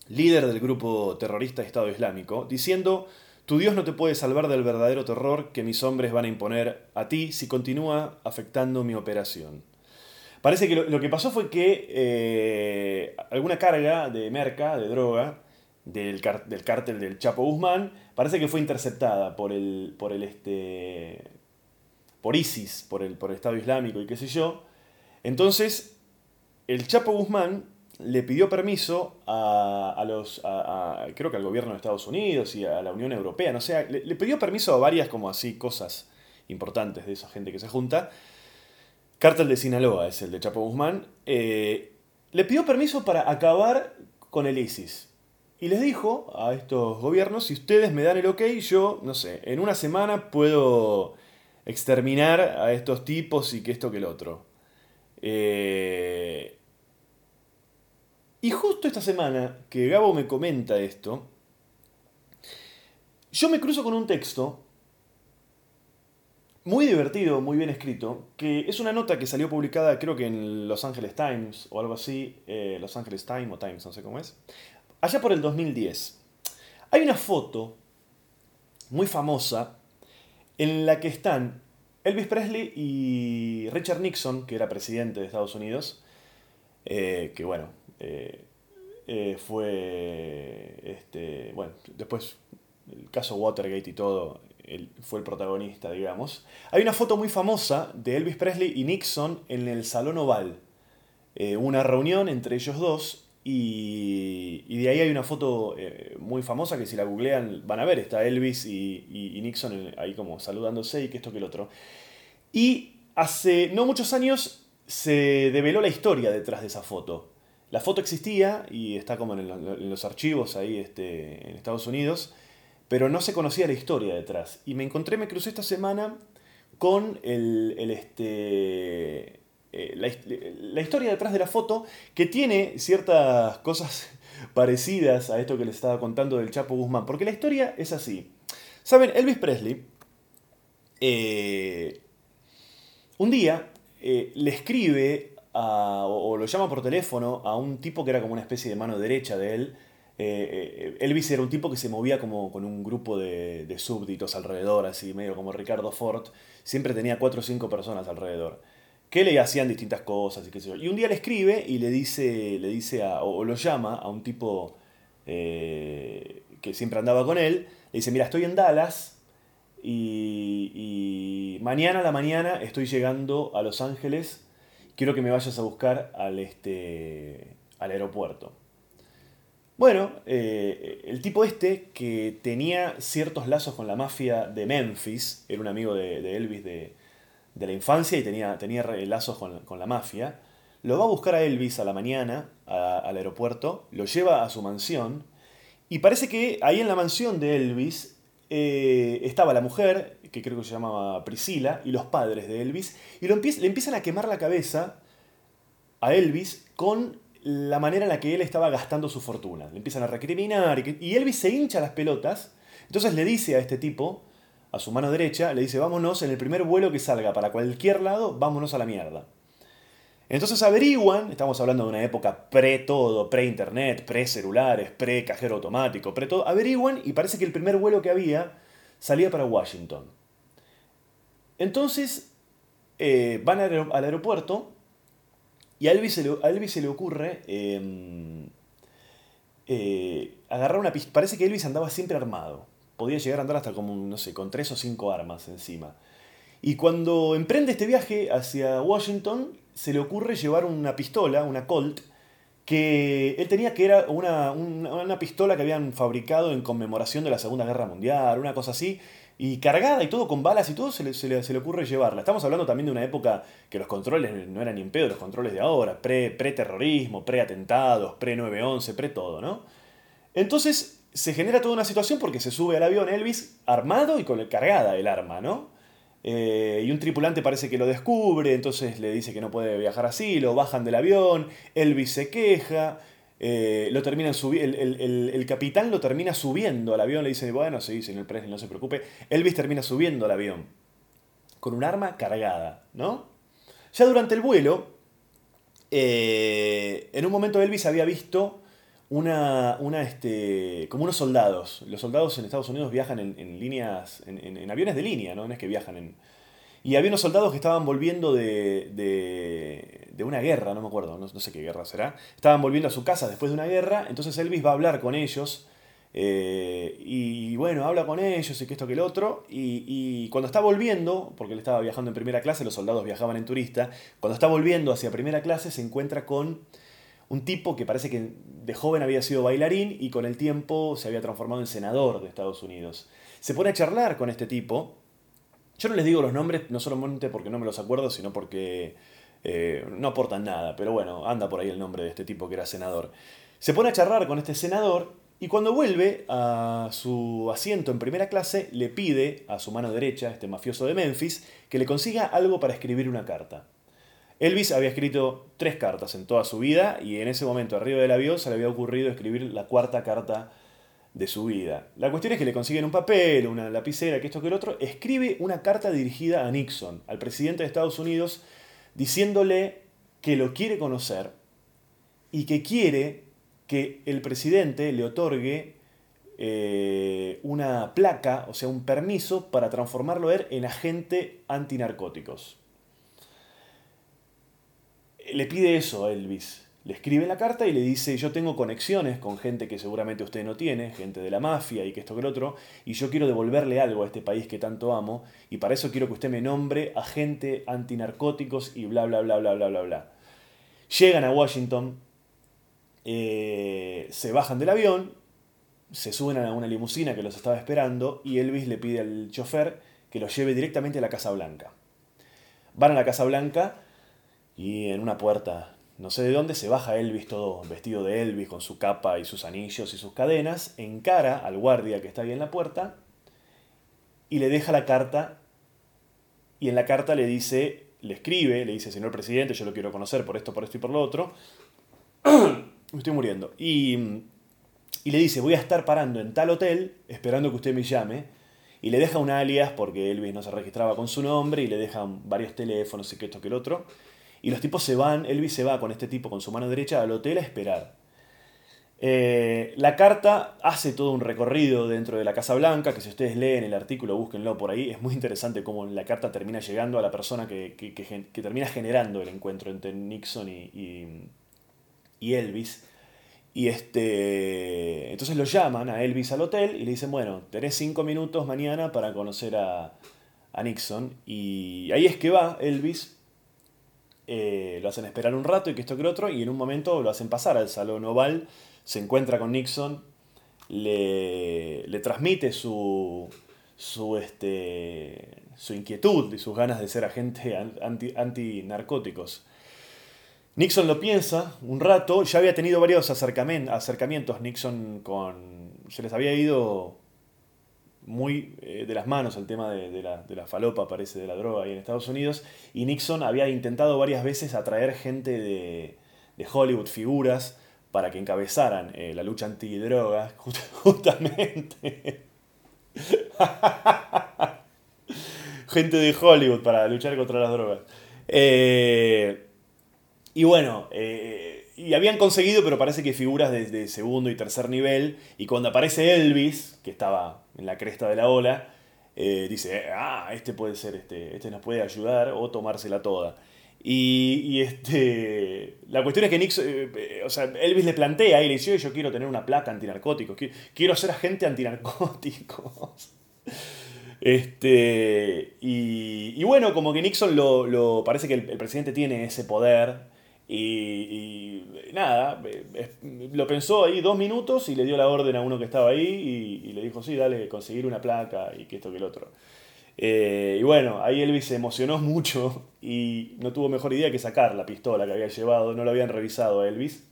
líder del grupo terrorista Estado Islámico, diciendo tu Dios no te puede salvar del verdadero terror que mis hombres van a imponer a ti si continúa afectando mi operación. Parece que lo, que pasó fue que eh, alguna carga de merca, de droga, del, del, cártel del Chapo Guzmán, parece que fue interceptada por el, por el este, por ISIS, por el, por el Estado Islámico y qué sé yo. Entonces, el Chapo Guzmán le pidió permiso a, los, creo que al gobierno de Estados Unidos y a la Unión Europea, no sé, le, pidió permiso a varias como así cosas importantes de esa gente que se junta. Cártel de Sinaloa es el de Chapo Guzmán. Eh, le pidió permiso para acabar con el ISIS. Y les dijo a estos gobiernos, si ustedes me dan el ok, yo, no sé, en una semana puedo exterminar a estos tipos y que esto que el otro. Eh, y justo esta semana que Gabo me comenta esto, yo me cruzo con un texto muy divertido, muy bien escrito, que es una nota que salió publicada creo que en Los Angeles Times o algo así, eh, Los Angeles Times o Times, no sé cómo es, allá por el 2010. Hay una foto muy famosa en la que están Elvis Presley y Richard Nixon, que era presidente de Estados Unidos, eh, que bueno, eh, eh, fue, este, bueno, después el caso Watergate y todo, él fue el protagonista, digamos. Hay una foto muy famosa de Elvis Presley y Nixon en el Salón Oval. Una reunión entre ellos dos y, de ahí hay una foto muy famosa que si la googlean van a ver, está Elvis y, Nixon ahí como saludándose y que esto que el otro. Y hace no muchos años se develó la historia detrás de esa foto. La foto existía y está como en, los archivos ahí este, en Estados Unidos, pero no se conocía la historia detrás. Y me encontré, me crucé esta semana con el, este, eh, la, historia detrás de la foto, que tiene ciertas cosas parecidas a esto que les estaba contando del Chapo Guzmán, porque la historia es así. Saben, Elvis Presley, eh, un día eh, le escribe o, lo llama por teléfono a un tipo que era como una especie de mano derecha de él. Eh, eh, Elvis era un tipo que se movía como con un grupo de, súbditos alrededor, así medio como Ricardo Ford. Siempre tenía cuatro o cinco personas alrededor. Que le hacían distintas cosas y. Y un día le escribe y le dice, le dice o, lo llama a un tipo que siempre andaba con él. Le dice, mira, estoy en Dallas y, y mañana a la mañana estoy llegando a Los Ángeles quiero que me vayas a buscar al, este, al aeropuerto. Bueno, eh, el tipo este, que tenía ciertos lazos con la mafia de Memphis, era un amigo de, Elvis de, la infancia y tenía, tenía lazos con, la mafia, lo va a buscar a Elvis a la mañana al aeropuerto, lo lleva a su mansión, y parece que ahí en la mansión de Elvis eh, estaba la mujer, que creo que se llamaba Priscila, y los padres de Elvis, y le empiezan a quemar la cabeza a Elvis con la manera en la que él estaba gastando su fortuna. Le empiezan a recriminar y, Elvis se hincha las pelotas. Entonces le dice a este tipo, a su mano derecha, le dice, vámonos en el primer vuelo que salga para cualquier lado, vámonos a la mierda. Entonces averiguan, estamos hablando de una época pre todo, pre internet, pre celulares, pre cajero automático, pre todo, averiguan y parece que el primer vuelo que había salía para Washington. Entonces eh, van al aeropuerto y a Elvis se le, se le ocurre em, eh, agarrar una pistola. Parece que Elvis andaba siempre armado. Podía llegar a andar hasta como, no sé, con tres o cinco armas encima. Y cuando emprende este viaje hacia Washington, se le ocurre llevar una pistola, una Colt, que él tenía que era una, una, pistola que habían fabricado en conmemoración de la Segunda Guerra Mundial, una cosa así, y cargada y todo con balas y todo se le, se le, ocurre llevarla. Estamos hablando también de una época que los controles no eran ni en los controles de ahora, pre-terrorismo, pre pre-atentados, pre-911, pre-todo, ¿no? Entonces se genera toda una situación porque se sube al avión Elvis armado y con cargada el arma, ¿no? Eh, y un tripulante parece que lo descubre, entonces le dice que no puede viajar así, lo bajan del avión, Elvis se queja, eh, lo terminan el, el, el, capitán lo termina subiendo al avión, le dice, bueno, sí, señor Presley, no se preocupe. Elvis termina subiendo al avión con un arma cargada, ¿no? Ya durante el vuelo, eh, en un momento Elvis había visto una, una este, como unos soldados. Los soldados en Estados Unidos viajan en, líneas, en, aviones de línea, ¿no? es que viajan en... Y había unos soldados que estaban volviendo de, de, una guerra, no me acuerdo, no, sé qué guerra será. Estaban volviendo a su casa después de una guerra, entonces Elvis va a hablar con ellos. Eh, y bueno, habla con ellos y que esto que el otro. Y, y, cuando está volviendo, porque él estaba viajando en primera clase, los soldados viajaban en turista, cuando está volviendo hacia primera clase se encuentra con un tipo que parece que de joven había sido bailarín y con el tiempo se había transformado en senador de Estados Unidos. Se pone a charlar con este tipo. Yo no les digo los nombres, no solamente porque no me los acuerdo, sino porque eh, no aportan nada. Pero bueno, anda por ahí el nombre de este tipo que era senador. Se pone a charlar con este senador y cuando vuelve a su asiento en primera clase, le pide a su mano derecha, este mafioso de Memphis, que le consiga algo para escribir una carta. Elvis había escrito tres cartas en toda su vida y en ese momento arriba del avión se le había ocurrido escribir la cuarta carta de su vida. La cuestión es que le consiguen un papel, una lapicera, que esto que el otro, escribe una carta dirigida a Nixon, al presidente de Estados Unidos, diciéndole que lo quiere conocer y que quiere que el presidente le otorgue eh, una placa, o sea, un permiso para transformarlo él en agente antinarcóticos le pide eso a Elvis. Le escribe la carta y le dice, yo tengo conexiones con gente que seguramente usted no tiene, gente de la mafia y que esto que el otro, y yo quiero devolverle algo a este país que tanto amo, y para eso quiero que usted me nombre agente antinarcóticos y bla, bla, bla, bla, bla, bla, bla. Llegan a Washington, eh, se bajan del avión, se suben a una limusina que los estaba esperando, y Elvis le pide al chofer que los lleve directamente a la Casa Blanca. Van a la Casa Blanca, y en una puerta, no sé de dónde, se baja Elvis todo vestido de Elvis con su capa y sus anillos y sus cadenas, encara al guardia que está ahí en la puerta y le deja la carta y en la carta le dice, le escribe, le dice, señor presidente, yo lo quiero conocer por esto, por esto y por lo otro. me estoy muriendo. Y, y le dice, voy a estar parando en tal hotel esperando que usted me llame. Y le deja un alias porque Elvis no se registraba con su nombre y le dejan varios teléfonos y que esto que el otro. Y los tipos se van, Elvis se va con este tipo con su mano derecha al hotel a esperar. Eh, la carta hace todo un recorrido dentro de la Casa Blanca, que si ustedes leen el artículo, búsquenlo por ahí, es muy interesante cómo la carta termina llegando a la persona que, termina generando el encuentro entre Nixon y, y, Elvis. Y este, entonces lo llaman a Elvis al hotel y le dicen, bueno, tenés cinco minutos mañana para conocer a, a Nixon. Y ahí es que va Elvis eh, lo hacen esperar un rato y que esto que otro, y en un momento lo hacen pasar al salón oval, se encuentra con Nixon, le, le transmite su, su, este, su inquietud y sus ganas de ser agente anti, antinarcóticos. Nixon lo piensa un rato, ya había tenido varios acercamientos Nixon con... Se les había ido muy eh, de las manos el tema de, la, falopa, parece, de la droga ahí en Estados Unidos. Y Nixon había intentado varias veces atraer gente de, Hollywood, figuras, para que encabezaran eh, la lucha antidrogas, justamente. gente de Hollywood para luchar contra las drogas. Eh, y bueno, y habían conseguido, pero parece que figuras de, segundo y tercer nivel. Y cuando aparece Elvis, que estaba en la cresta de la ola, eh, dice, ah, este puede ser, este, este nos puede ayudar o tomársela toda. Y, este, la cuestión es que Nixon, eh, eh, o sea, Elvis le plantea y le dice, yo quiero tener una placa antinarcóticos, quiero ser agente antinarcóticos. Este, y, bueno, como que Nixon lo, parece que el presidente tiene ese poder Y, nada, lo pensó ahí dos minutos y le dio la orden a uno que estaba ahí y, le dijo, sí, dale, conseguir una placa y que esto que el otro. Eh, y bueno, ahí Elvis se emocionó mucho y no tuvo mejor idea que sacar la pistola que había llevado, no lo habían revisado a Elvis.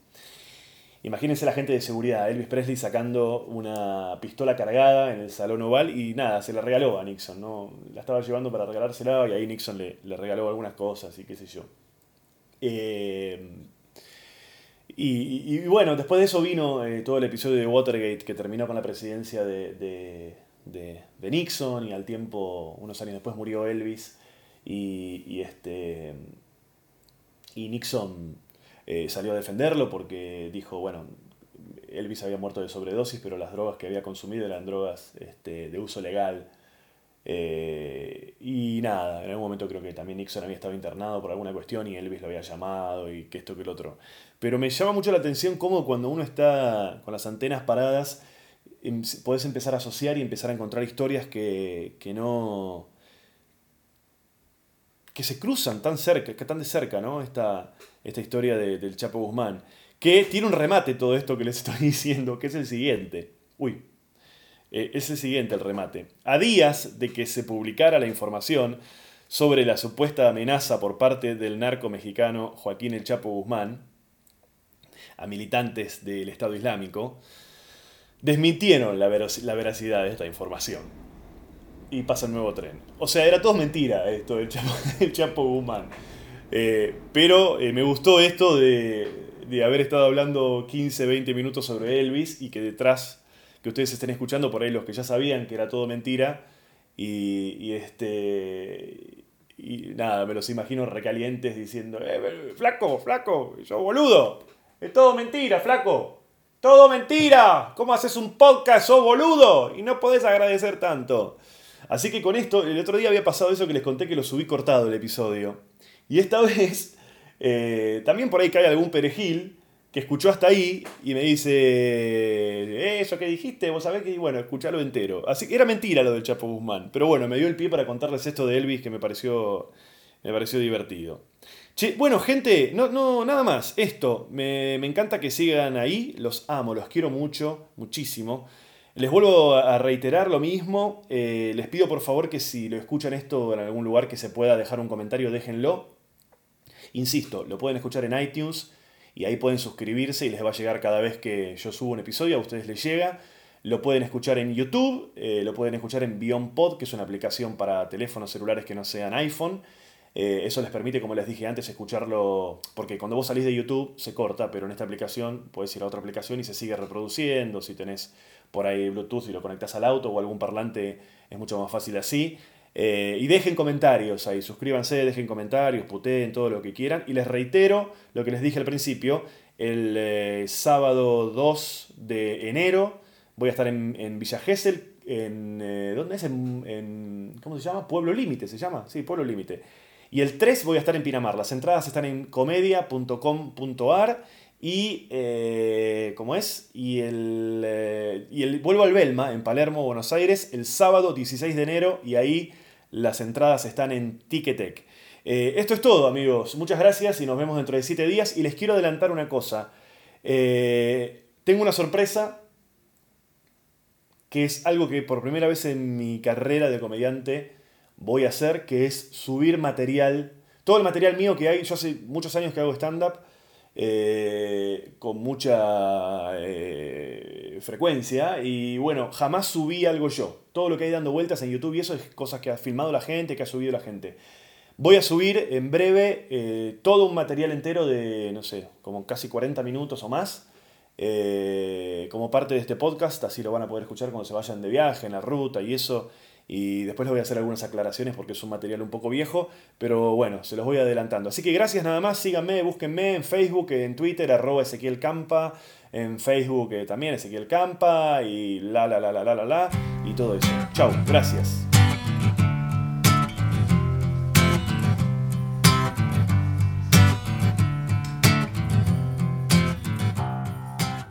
Imagínense la gente de seguridad, Elvis Presley sacando una pistola cargada en el salón oval y nada, se la regaló a Nixon, ¿no? La estaba llevando para regalársela y ahí Nixon le, le regaló algunas cosas y qué sé yo. Eh, y, bueno, después de eso vino eh, todo el episodio de Watergate que terminó con la presidencia de, Nixon y al tiempo, unos años después murió Elvis y, este, y Nixon eh, salió a defenderlo porque dijo, bueno, Elvis había muerto de sobredosis, pero las drogas que había consumido eran drogas este, de uso legal eh, y nada, en algún momento creo que también Nixon había estado internado por alguna cuestión y Elvis lo había llamado y que esto que el otro. Pero me llama mucho la atención cómo cuando uno está con las antenas paradas, em, puedes empezar a asociar y empezar a encontrar historias que, que no... que se cruzan tan cerca, que tan de cerca, ¿no? Esta, esta historia del Chapo Guzmán. Que tiene un remate todo esto que les estoy diciendo, que es el siguiente. Uy, eh, es el siguiente el remate. A días de que se publicara la información sobre la supuesta amenaza por parte del narco mexicano Joaquín El Chapo Guzmán a militantes del Estado Islámico, desmintieron la, veracidad de esta información. Y pasa el nuevo tren. O sea, era todo mentira esto del Chapo, Guzmán. Eh, pero eh, me gustó esto de, de haber estado hablando 15, 20 minutos sobre Elvis y que detrás que ustedes estén escuchando, por ahí los que ya sabían que era todo mentira. Y, este. Y nada, me los imagino recalientes diciendo: eh, Flaco, flaco, yo boludo. Es todo mentira, flaco. Todo mentira. ¿Cómo haces un podcast, sos boludo? Y no podés agradecer tanto. Así que con esto, el otro día había pasado eso que les conté que lo subí cortado el episodio. Y esta vez, eh, también por ahí cae algún perejil que escuchó hasta ahí y me dice, eso que dijiste, vos sabés que, bueno, escuchalo entero. Así que era mentira lo del Chapo Guzmán, pero bueno, me dio el pie para contarles esto de Elvis que me pareció, me pareció divertido. Che, bueno, gente, no, no, nada más, esto, me, encanta que sigan ahí, los amo, los quiero mucho, muchísimo. Les vuelvo a reiterar lo mismo, eh, les pido por favor que si lo escuchan esto en algún lugar que se pueda dejar un comentario, déjenlo. Insisto, lo pueden escuchar en iTunes, y ahí pueden suscribirse y les va a llegar cada vez que yo subo un episodio, a ustedes les llega. Lo pueden escuchar en YouTube, eh, lo pueden escuchar en Beyond Pod, que es una aplicación para teléfonos celulares que no sean iPhone. Eh, eso les permite, como les dije antes, escucharlo, porque cuando vos salís de YouTube se corta, pero en esta aplicación puedes ir a otra aplicación y se sigue reproduciendo. Si tenés por ahí Bluetooth y lo conectas al auto o algún parlante, es mucho más fácil así. Eh, y dejen comentarios ahí, suscríbanse, dejen comentarios, puteen, todo lo que quieran. Y les reitero lo que les dije al principio, el eh, sábado 2 de enero voy a estar en, en Villa Gesell, en, eh, ¿dónde es? En, ¿Cómo se llama? Pueblo Límite, ¿se llama? Sí, Pueblo Límite. Y el 3 voy a estar en Pinamar. Las entradas están en comedia.com.ar y, ¿cómo es? Y el, y el, vuelvo al Belma, en Palermo, Buenos Aires, el sábado 16 de enero y ahí las entradas están en Ticketek. Eh, esto es todo, amigos. Muchas gracias y nos vemos dentro de 7 días. Y les quiero adelantar una cosa. Eh, tengo una sorpresa que es algo que por primera vez en mi carrera de comediante voy a hacer, que es subir material. Todo el material mío que hay, yo hace muchos años que hago stand-up, eh, con mucha frecuencia y bueno, jamás subí algo yo. Todo lo que hay dando vueltas en YouTube y eso es cosas que ha filmado la gente, que ha subido la gente. Voy a subir en breve eh, todo un material entero de, no sé, como casi 40 minutos o más. como parte de este podcast, así lo van a poder escuchar cuando se vayan de viaje, en la ruta y eso. Y después les voy a hacer algunas aclaraciones porque es un material un poco viejo, pero bueno, se los voy adelantando. Así que gracias nada más, síganme, búsquenme en Facebook, en Twitter, arroba Ezequiel Campa, en Facebook eh, también Ezequiel Campa y la la la la la la la y todo eso. Chao, gracias.